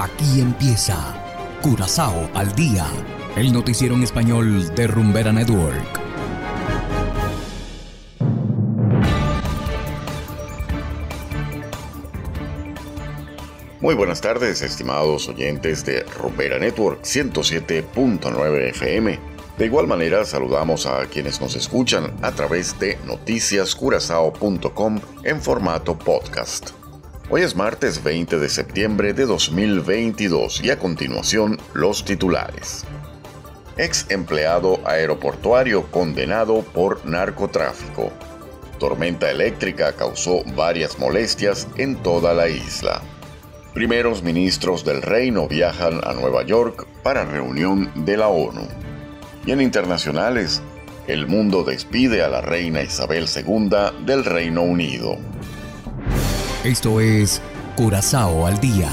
Aquí empieza Curazao al día, el noticiero en español de Rumbera Network. Muy buenas tardes, estimados oyentes de Rumbera Network 107.9 FM. De igual manera, saludamos a quienes nos escuchan a través de noticiascurazao.com en formato podcast. Hoy es martes 20 de septiembre de 2022 y a continuación los titulares. Ex empleado aeroportuario condenado por narcotráfico. Tormenta eléctrica causó varias molestias en toda la isla. Primeros ministros del reino viajan a Nueva York para reunión de la ONU. Y en internacionales, el mundo despide a la reina Isabel II del Reino Unido. Esto es Curazao al Día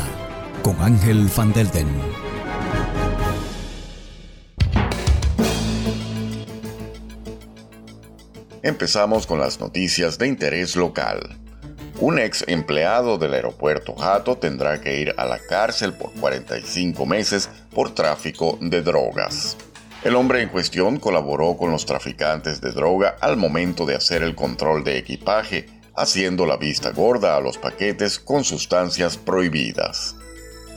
con Ángel Van Delden. Empezamos con las noticias de interés local. Un ex empleado del aeropuerto Jato tendrá que ir a la cárcel por 45 meses por tráfico de drogas. El hombre en cuestión colaboró con los traficantes de droga al momento de hacer el control de equipaje haciendo la vista gorda a los paquetes con sustancias prohibidas.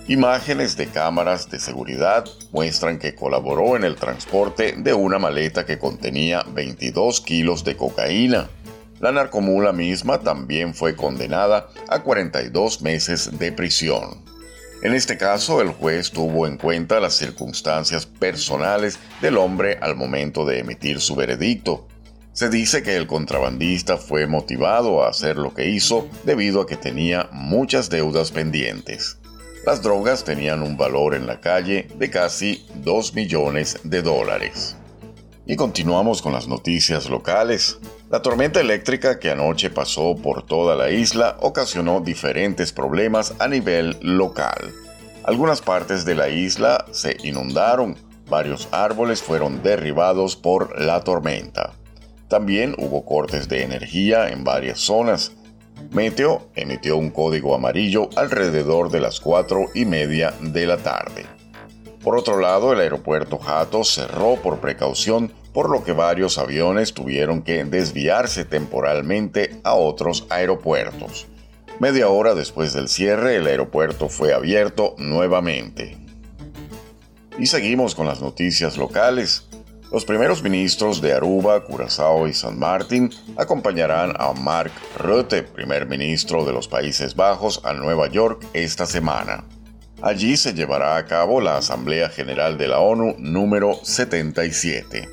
Imágenes de cámaras de seguridad muestran que colaboró en el transporte de una maleta que contenía 22 kilos de cocaína. La narcomula misma también fue condenada a 42 meses de prisión. En este caso, el juez tuvo en cuenta las circunstancias personales del hombre al momento de emitir su veredicto, se dice que el contrabandista fue motivado a hacer lo que hizo debido a que tenía muchas deudas pendientes. Las drogas tenían un valor en la calle de casi 2 millones de dólares. Y continuamos con las noticias locales. La tormenta eléctrica que anoche pasó por toda la isla ocasionó diferentes problemas a nivel local. Algunas partes de la isla se inundaron, varios árboles fueron derribados por la tormenta. También hubo cortes de energía en varias zonas. Meteo emitió un código amarillo alrededor de las 4 y media de la tarde. Por otro lado, el aeropuerto Jato cerró por precaución, por lo que varios aviones tuvieron que desviarse temporalmente a otros aeropuertos. Media hora después del cierre, el aeropuerto fue abierto nuevamente. Y seguimos con las noticias locales. Los primeros ministros de Aruba, Curazao y San Martín acompañarán a Mark Rutte, primer ministro de los Países Bajos, a Nueva York esta semana. Allí se llevará a cabo la Asamblea General de la ONU número 77.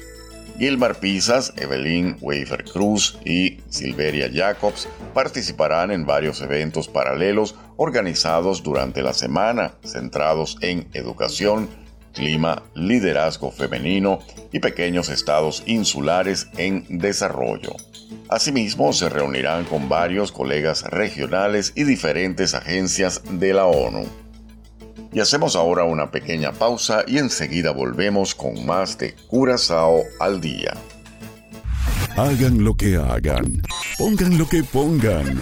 Gilmar Pisas, Evelyn Wafer Cruz y Silveria Jacobs participarán en varios eventos paralelos organizados durante la semana, centrados en educación, clima, liderazgo femenino y pequeños estados insulares en desarrollo. Asimismo, se reunirán con varios colegas regionales y diferentes agencias de la ONU. Y hacemos ahora una pequeña pausa y enseguida volvemos con más de Curazao al día. Hagan lo que hagan, pongan lo que pongan.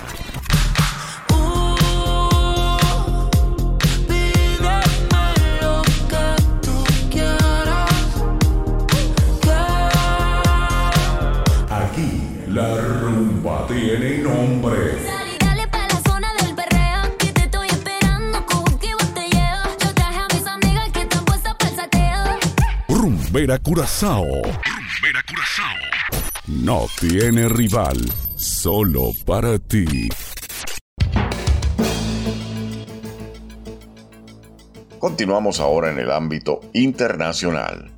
Rumbera Curazao. Rumbera Curazao. No tiene rival, solo para ti. Continuamos ahora en el ámbito internacional.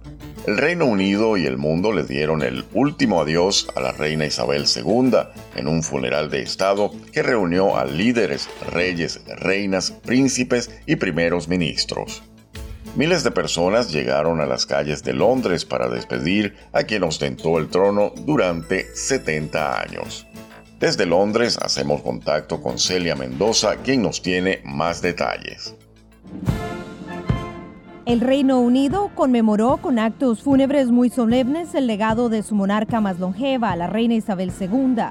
El Reino Unido y el mundo le dieron el último adiós a la reina Isabel II en un funeral de Estado que reunió a líderes, reyes, reinas, príncipes y primeros ministros. Miles de personas llegaron a las calles de Londres para despedir a quien ostentó el trono durante 70 años. Desde Londres hacemos contacto con Celia Mendoza, quien nos tiene más detalles. El Reino Unido conmemoró con actos fúnebres muy solemnes el legado de su monarca más longeva, la reina Isabel II.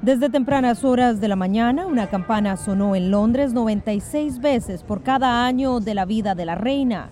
Desde tempranas horas de la mañana, una campana sonó en Londres 96 veces por cada año de la vida de la reina.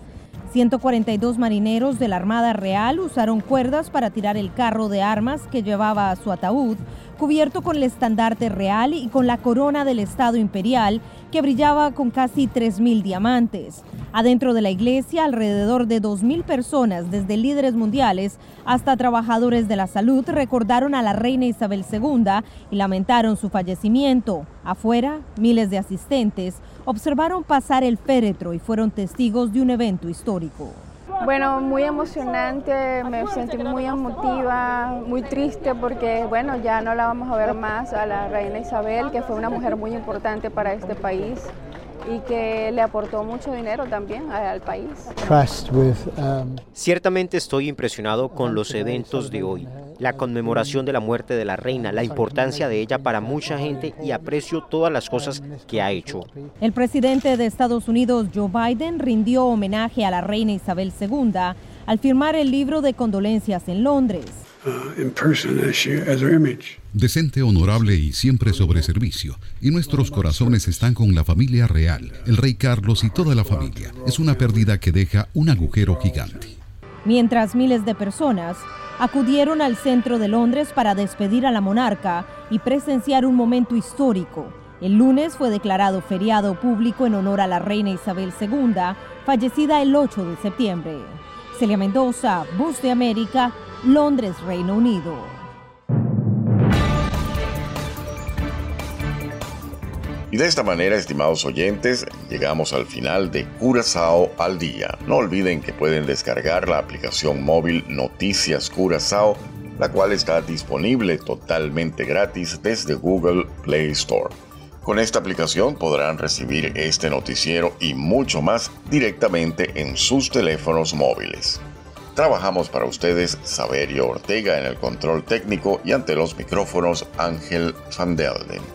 142 marineros de la Armada Real usaron cuerdas para tirar el carro de armas que llevaba a su ataúd, cubierto con el estandarte real y con la corona del Estado Imperial, que brillaba con casi 3.000 diamantes. Adentro de la iglesia, alrededor de 2.000 personas, desde líderes mundiales hasta trabajadores de la salud, recordaron a la reina Isabel II y lamentaron su fallecimiento. Afuera, miles de asistentes observaron pasar el féretro y fueron testigos de un evento histórico. Bueno, muy emocionante, me sentí muy emotiva, muy triste porque, bueno, ya no la vamos a ver más a la reina Isabel, que fue una mujer muy importante para este país y que le aportó mucho dinero también al país. Um, Ciertamente estoy impresionado con los eventos de hoy, la conmemoración de la muerte de la reina, la importancia de ella para mucha gente y aprecio todas las cosas que ha hecho. El presidente de Estados Unidos, Joe Biden, rindió homenaje a la reina Isabel II al firmar el libro de condolencias en Londres. Uh, Decente, honorable y siempre sobre servicio. Y nuestros corazones están con la familia real, el rey Carlos y toda la familia. Es una pérdida que deja un agujero gigante. Mientras miles de personas acudieron al centro de Londres para despedir a la monarca y presenciar un momento histórico. El lunes fue declarado feriado público en honor a la reina Isabel II, fallecida el 8 de septiembre. Celia Mendoza, Bus de América, Londres, Reino Unido. Y de esta manera, estimados oyentes, llegamos al final de Curazao al día. No olviden que pueden descargar la aplicación móvil Noticias Curazao, la cual está disponible totalmente gratis desde Google Play Store. Con esta aplicación podrán recibir este noticiero y mucho más directamente en sus teléfonos móviles. Trabajamos para ustedes Saberio Ortega en el control técnico y ante los micrófonos Ángel Van Delden.